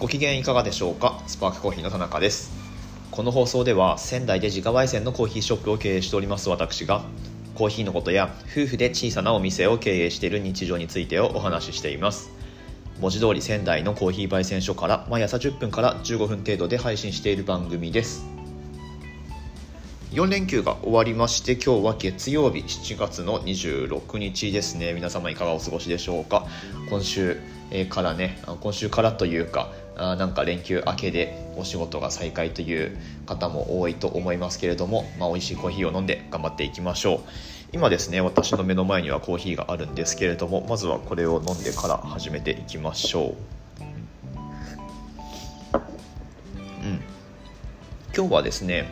ご機嫌いかがでしょうか？スパークコーヒーの田中です。この放送では仙台で自家焙煎のコーヒーショップを経営しております私がコーヒーのことや夫婦で小さなお店を経営している日常についてをお話ししています。文字通り仙台のコーヒー焙煎所から毎朝10分から15分程度で配信している番組です。4連休が終わりまして今日は月曜日7月の26日ですね。皆様いかがお過ごしでしょうか？今週からね今週からというかあなんか連休明けでお仕事が再開という方も多いと思いますけれども、まあ、美味しいコーヒーを飲んで頑張っていきましょう。今ですね私の目の前にはコーヒーがあるんですけれどもまずはこれを飲んでから始めていきましょう。うん。今日はですね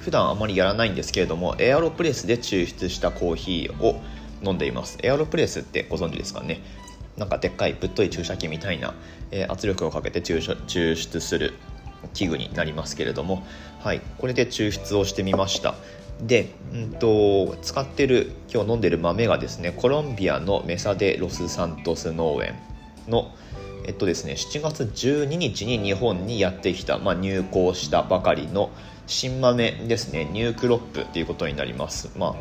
普段あまりやらないんですけれどもエアロプレスで抽出したコーヒーを飲んでいます。エアロプレスってご存知ですかね？なんかでっかいぶっとい注射器みたいな、えー、圧力をかけて抽抽出する器具になりますけれども、はい、これで抽出をしてみました。で、うんと、使ってる今日飲んでる豆がですねコロンビアのメサデ・ロスサントス農園のえっとですね7月12日に日本にやってきた、まあ、入港したばかりの新豆ですねニュークロップっていうことになります。まあ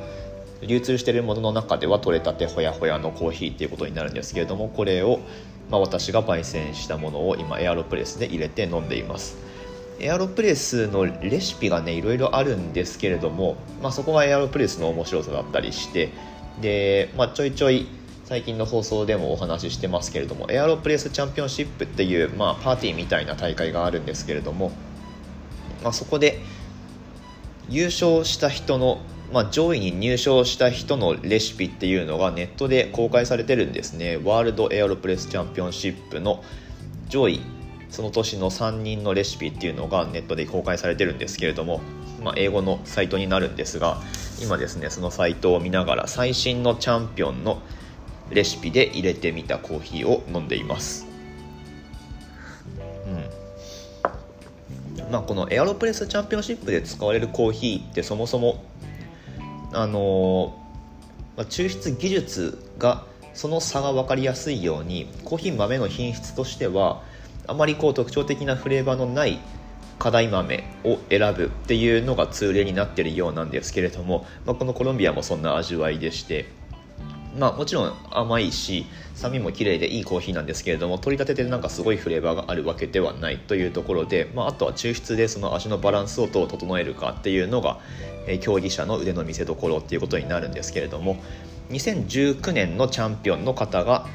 流通しているものの中では取れたてほやほやのコーヒーっていうことになるんですけれどもこれを、まあ、私が焙煎したものを今エアロプレスで入れて飲んでいます。エアロプレスのレシピがねいろいろあるんですけれども、まあ、そこがエアロプレスの面白さだったりしてで、まあ、ちょいちょい最近の放送でもお話ししてますけれどもエアロプレスチャンピオンシップっていう、まあ、パーティーみたいな大会があるんですけれども、まあ、そこで優勝した人の、まあ、上位に入賞した人のレシピっていうのがネットで公開されてるんですね。ワールドエアロプレスチャンピオンシップの上位その年の3人のレシピっていうのがネットで公開されてるんですけれども、まあ、英語のサイトになるんですが今ですねそのサイトを見ながら最新のチャンピオンのレシピで入れてみたコーヒーを飲んでいます。うん。まあ、このエアロプレスチャンピオンシップで使われるコーヒーってそもそもあのま、抽出技術がその差が分かりやすいようにコーヒー豆の品質としてはあまりこう特徴的なフレーバーのない課題豆を選ぶっていうのが通例になっているようなんですけれども、まあ、このコロンビアもそんな味わいでしてまあもちろん甘いし酸味も綺麗でいいコーヒーなんですけれども取り立ててなんかすごいフレーバーがあるわけではないというところで、まあ、あとは抽出でその味のバランスをどう整えるかっていうのが、え、競技者の腕の見せ所っていうことになるんですけれども2019年のチャンピオンの方が、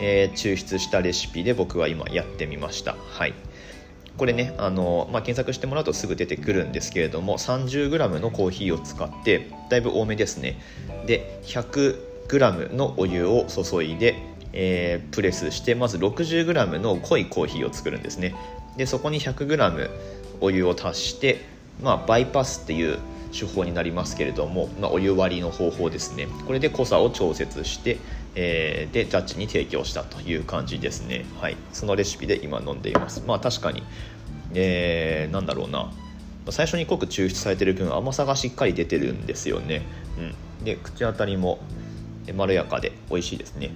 えー、抽出したレシピで僕は今やってみました。はい。これねあの、まあ、検索してもらうとすぐ出てくるんですけれども 30g のコーヒーを使ってだいぶ多めですね。で100 100g のお湯を注いで、えー、プレスしてまず 60g の濃いコーヒーを作るんですね。でそこに 100g お湯を足して、まあ、バイパスっていう手法になりますけれども、まあ、お湯割りの方法ですね。これで濃さを調節して、えー、でジャッジに提供したという感じですね。はい。そのレシピで今飲んでいます。まあ確かに、えー、なんだろうな。最初に濃く抽出されてる分甘さがしっかり出てるんですよね、うん、で口当たりもまろやかで美味しいですね。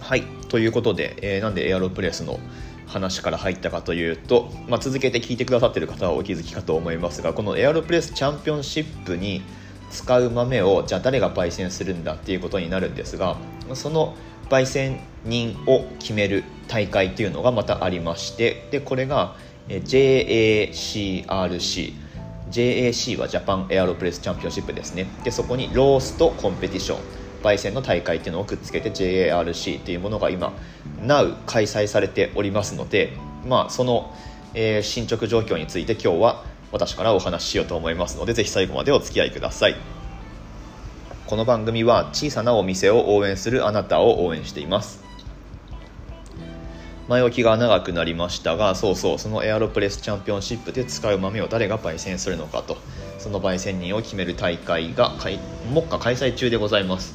はい。ということで、えー、なんでエアロプレスの話から入ったかというと、まあ、続けて聞いてくださってる方はお気づきかと思いますがこのエアロプレスチャンピオンシップに使う豆をじゃあ誰が焙煎するんだっていうことになるんですがその焙煎人を決める大会っていうのがまたありましてでこれが JACRC JAC はジャパンエアロプレスチャンピオンシップですね。でそこにローストコンペティション焙煎の大会っていうのをくっつけて JARC っていうものが今 Now 開催されておりますので、まあ、その、えー、進捗状況について今日は私からお話ししようと思いますのでぜひ最後までお付き合いください。この番組は小さなお店を応援するあなたを応援しています。前置きが長くなりましたがそうそうそのエアロプレスチャンピオンシップで使う豆を誰が焙煎するのかと。その焙煎人を決める大会が目下開催中でございます。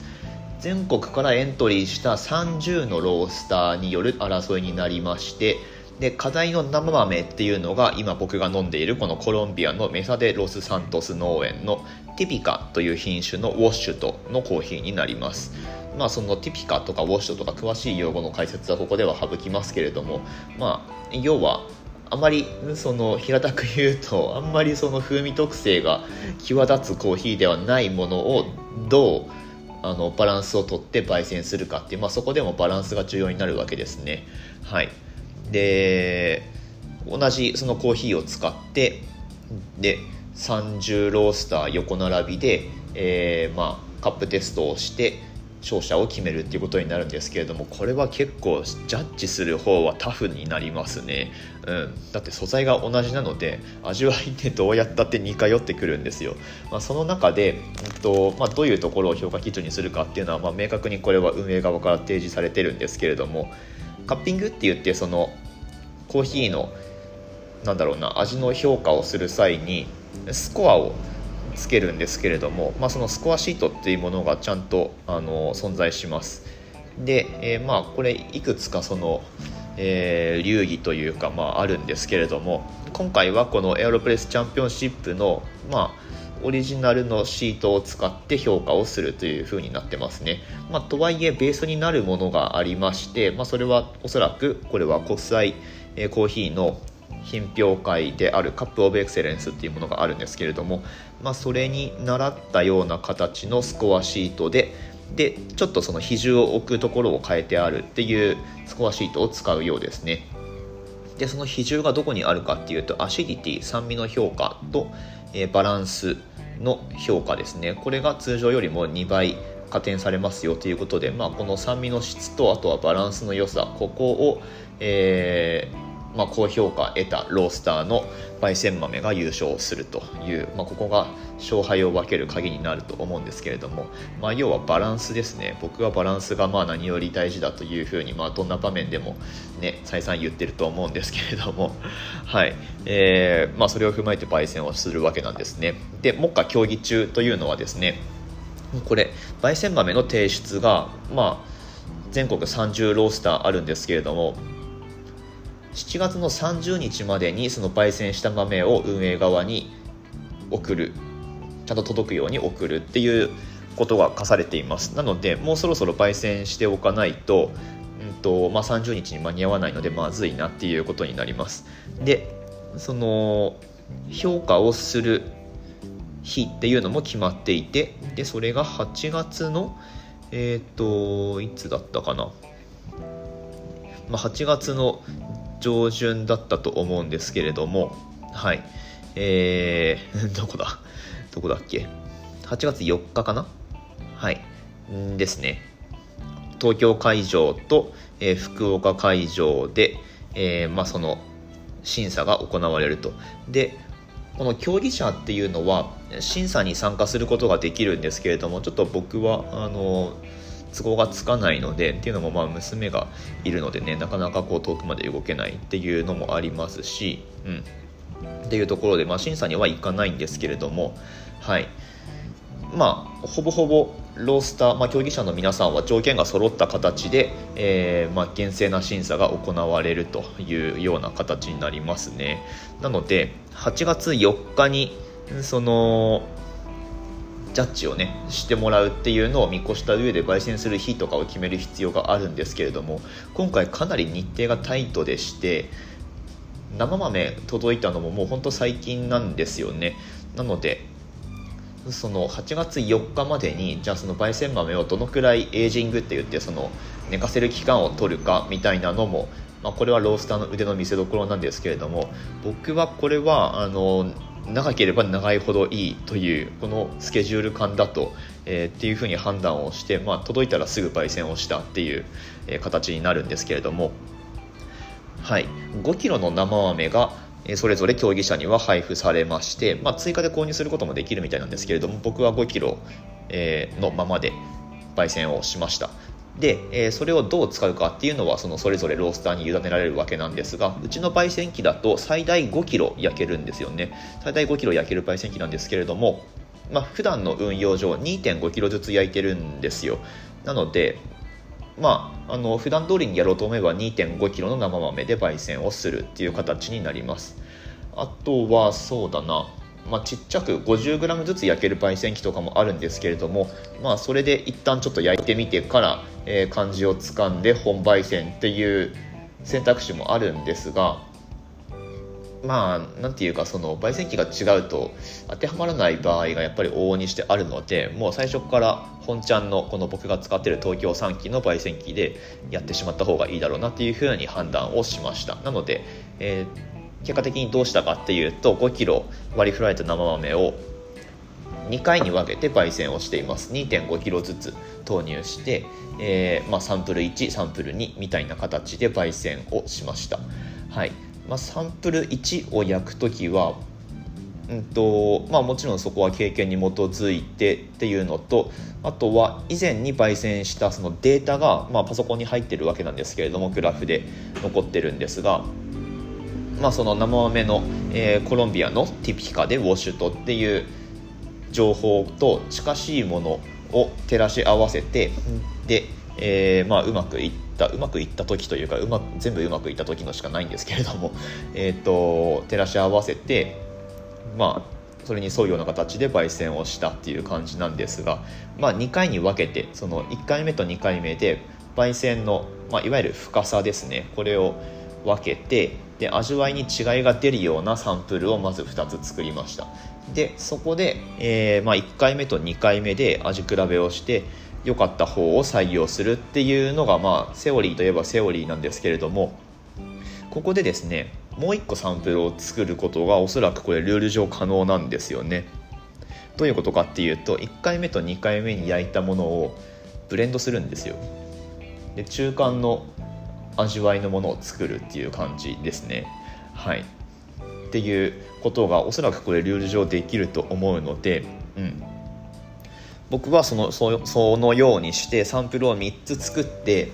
全国からエントリーした30のロースターによる争いになりましてで課題の生豆っていうのが今僕が飲んでいるこのコロンビアのメサデ・ロスサントス農園のティピカという品種のウォッシュとのコーヒーになります。まあ、そのティピカとかウォッシュとか詳しい用語の解説はここでは省きますけれども、まあ、要はあまりその平たく言うとあんまりその風味特性が際立つコーヒーではないものをどうあのバランスをとって焙煎するかっていう、まあ、そこでもバランスが重要になるわけですね。はい、で同じそのコーヒーを使ってで30ロースター横並びで、えー、まあ、カップテストをして勝者を決めるっていうことになるんですけれどもこれは結構ジャッジする方はタフになりますね、うん、だって素材が同じなので味わいってどうやったって似通ってくるんですよ、まあ、その中で、うんとまあ、どういうところを評価基準にするかっていうのは、まあ、明確にこれは運営側から提示されてるんですけれどもカッピングって言ってそのコーヒーのなんだろうな味の評価をする際にスコアをつけるんですけれども、まあ、そのスコアシートっていうものがちゃんとあの存在しますで、えー、まあこれいくつかその、えー、流儀というか、まあ、あるんですけれども今回はこのエアロプレスチャンピオンシップの、まあ、オリジナルのシートを使って評価をするという風になってますね。まあ、とはいえベースになるものがありまして、まあ、それはおそらくこれは国際コーヒーの品評会であるカップオブエクセレンスっていうものがあるんですけれども、まあ、それに習ったような形のスコアシートででちょっとその比重を置くところを変えてあるっていうスコアシートを使うようですね。でその比重がどこにあるかっていうとアシディティ酸味の評価と、えー、バランスの評価ですね。これが通常よりも2倍加点されますよということで、まあ、この酸味の質とあとはバランスの良さここを、えーまあ、高評価得たロースターの焙煎豆が優勝するという、まあ、ここが勝敗を分ける鍵になると思うんですけれども、まあ、要はバランスですね。僕はバランスがまあ何より大事だというふうに、まあ、どんな場面でも、ね、再三言ってると思うんですけれども、はい。えーまあ、それを踏まえて焙煎をするわけなんですね。で目下競技中というのはですねこれ焙煎豆の提出が、まあ、全国30ロースターあるんですけれども7月の30日までにその焙煎した豆を運営側に送る。ちゃんと届くように送るっていうことが課されています。なのでもうそろそろ焙煎しておかないと,、うんとまあ、30日に間に合わないのでまずいなっていうことになります。でその評価をする日っていうのも決まっていてでそれが8月のえっ、ー、といつだったかな、まあ、8月の上旬だったと思うんですけれども、はい。えー、どこだ？どこだっけ ?8 月4日かな？はい。んですね。東京会場と、えー、福岡会場で、えー、まあ、その審査が行われると。で、この競技者っていうのは審査に参加することができるんですけれども、ちょっと僕は、あの都合がつかないのでっていうのもまあ娘がいるのでねなかなかこう遠くまで動けないっていうのもありますし、うん、っていうところで、まあ、審査には行かないんですけれどもはい。まあほぼほぼロースター、まあ、競技者の皆さんは条件が揃った形で、えー、まあ、厳正な審査が行われるというような形になりますね。なので8月4日にそのジャッジをねしてもらうっていうのを見越した上で焙煎する日とかを決める必要があるんですけれども今回かなり日程がタイトでして生豆届いたのももうほんと最近なんですよね。なのでその8月4日までにじゃあその焙煎豆をどのくらいエイジングって言ってその寝かせる期間を取るかみたいなのも、まあ、これはロースターの腕の見せ所なんですけれども僕はこれはあの長ければ長いほどいいというこのスケジュール感だと、えー、っていうふうに判断をして、まあ、届いたらすぐ焙煎をしたっていう、え、形になるんですけれども、はい、5 k g の生豆がそれぞれ競技者には配布されまして、まあ、追加で購入することもできるみたいなんですけれども僕は5 k g のままで焙煎をしました。で、えー、それをどう使うかっていうのはそのそれぞれロースターに委ねられるわけなんですがうちの焙煎機だと最大 5kg 焼けるんですよね。最大 5kg 焼ける焙煎機なんですけれどもまあ、普段の運用上 2.5kg ずつ焼いてるんですよ。なのでまあ、あの普段通りにやろうと思えば 2.5kg の生豆で焙煎をするっていう形になります。あとはそうだな。まあ、ちっちゃく 50g ずつ焼ける焙煎機とかもあるんですけれども、まあ、それで一旦ちょっと焼いてみてから、えー、漢字をつかんで本焙煎っていう選択肢もあるんですがまあなんていうかその焙煎機が違うと当てはまらない場合がやっぱり往々にしてあるのでもう最初から本ちゃんのこの僕が使ってる東京3機の焙煎機でやってしまった方がいいだろうなっていうふうに判断をしました。なので、えー、結果的にどうしたかっていうと 5kg 割り振られた生豆を2回に分けて焙煎をしています。2.5kg ずつ投入して、えーまあ、サンプル1サンプル2みたいな形で焙煎をしました。はい。まあ、サンプル1を焼く時はうんとまあ、もちろんそこは経験に基づいてっていうのとあとは以前に焙煎したそのデータが、まあ、パソコンに入ってるわけなんですけれどもグラフで残ってるんですが、まあ、その生豆の、えー、コロンビアのティピカでウォシュトっていう情報と近しいものを照らし合わせてで、えーまあ、うまくいったうまくいった時というかうま全部うまくいった時のしかないんですけれども、えーと、照らし合わせてまあそれに沿うような形で焙煎をしたっていう感じなんですが、まあ、2回に分けてその1回目と2回目で焙煎の、まあ、いわゆる深さですねこれを分けてで味わいに違いが出るようなサンプルをまず2つ作りました。でそこで、えー、まあ、1回目と2回目で味比べをして良かった方を採用するっていうのがまあセオリーといえばセオリーなんですけれどもここでですねもう1個サンプルを作ることがおそらくこれルール上可能なんですよね。どういうことかっていうと1回目と2回目に焼いたものをブレンドするんですよ。で中間の味わいのものを作るっていう感じですね。はい。っていうことがおそらくこれルール上できると思うので、うん、僕はそのそそのようにしてサンプルを3つ作って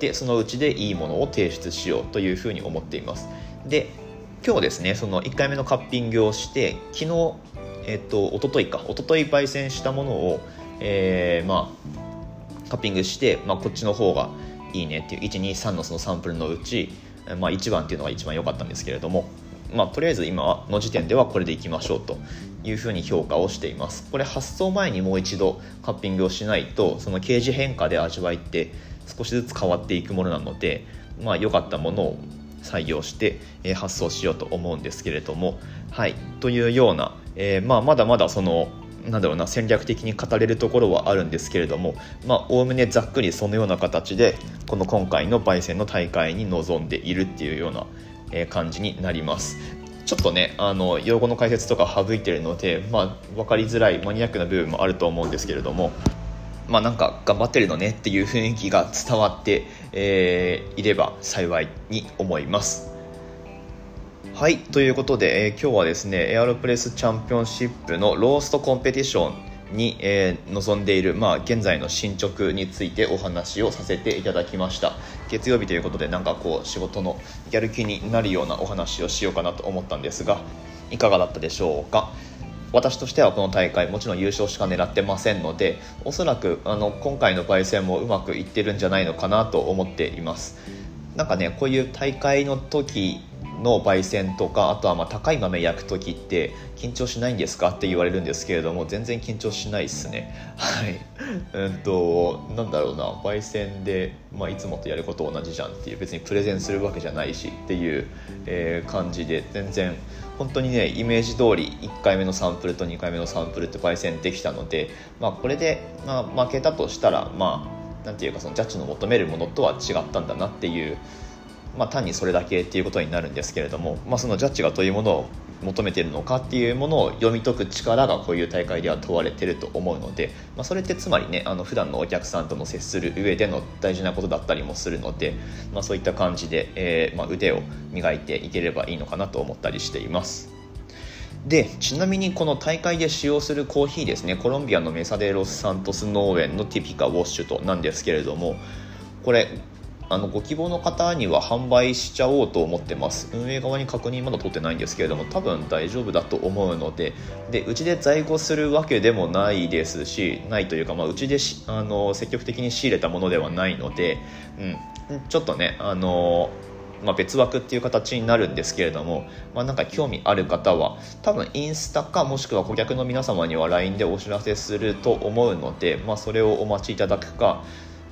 でそのうちでいいものを提出しようというふうに思っています。で今日ですねその1回目のカッピングをして昨日えっと一昨日か。一昨日焙煎したものを、えー、まあカッピングして、まあ、こっちの方がいいねっていう123のそのサンプルのうち、まあ、1番っていうのが一番良かったんですけれどもまあ、とりあえず今の時点ではこれでいきましょうというふうに評価をしています。これ発送前にもう一度カッピングをしないとその形状変化で味わいって少しずつ変わっていくものなのでまあ良かったものを採用して、え発送しようと思うんですけれどもはいというような、えー、まあ、まだまだそのなんだろうな戦略的に語れるところはあるんですけれどもおおむねざっくりそのような形でこの今回の焙煎の大会に臨んでいるっていうような感じになります。ちょっとねあの用語の解説とか省いてるので、まあ、分かりづらいマニアックな部分もあると思うんですけれどもまあなんか頑張ってるのねっていう雰囲気が伝わって、えー、いれば幸いに思います。はいということで、えー、今日はですねエアロプレスチャンピオンシップのローストコンペティションに、えー、臨んでいる、まあ、現在の進捗についてお話をさせていただきました。月曜日ということでなんかこう仕事のやる気になるようなお話をしようかなと思ったんですがいかがだったでしょうか？私としてはこの大会もちろん優勝しか狙ってませんのでおそらくあの今回の焙煎もうまくいってるんじゃないのかなと思っています。なんかねこういう大会の時の焙煎とかあとはま高い豆焼く時って緊張しないんですかって言われるんですけれども全然緊張しないっすね。はい。うんとなんだろうな焙煎で、まあ、いつもとやること同じじゃんっていう別にプレゼンするわけじゃないしっていう、えー、感じで全然本当にねイメージ通り1回目のサンプルと2回目のサンプルって焙煎できたので、まあ、これで、まあ、負けたとしたらまあなんていうかそのジャッジの求めるものとは違ったんだなっていうまあ、単にそれだけっていうことになるんですけれども、まあ、そのジャッジがどういうものを求めてるのかっていうものを読み解く力がこういう大会では問われてると思うので、まあ、それってつまりねあの普段のお客さんとの接する上での大事なことだったりもするので、まあ、そういった感じで、えー、まあ、腕を磨いていければいいのかなと思ったりしています。でちなみにこの大会で使用するコーヒーですねコロンビアのメサデロス・サントス農園のティピカウォッシュとなんですけれどもこれあのご希望の方には販売しちゃおうと思ってます。運営側に確認まだ取ってないんですけれども多分大丈夫だと思うのででうちで在庫するわけでもないですしないというか、まあ、うちであの積極的に仕入れたものではないので、うん、ちょっとねあのまあ、別枠っていう形になるんですけれども、まあ、なんか興味ある方は多分インスタかもしくは顧客の皆様には LINE でお知らせすると思うので、まあ、それをお待ちいただくか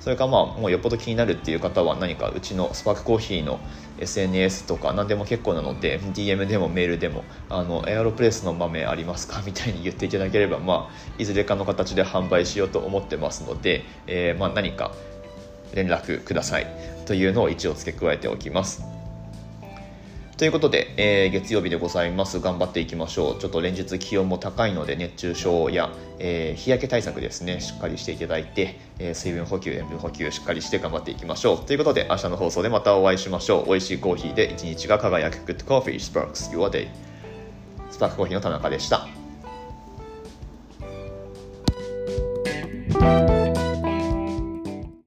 それかまあもうよっぽど気になるっていう方は何かうちのスパークコーヒーの SNS とか何でも結構なので DM でもメールでもあのエアロプレスの豆ありますか？みたいに言っていただければ、まあ、いずれかの形で販売しようと思ってますので、えー、まあ何か連絡くださいというのを一応付け加えておきます。ということで、えー、月曜日でございます。頑張っていきましょう。ちょっと連日気温も高いので、熱中症や、えー、日焼け対策ですね、しっかりしていただいて、えー、水分補給、塩分補給しっかりして頑張っていきましょう。ということで、明日の放送でまたお会いしましょう。美味しいコーヒーで一日が輝く Good Coffee Sparks Your Day。スパークコーヒーの田中でした。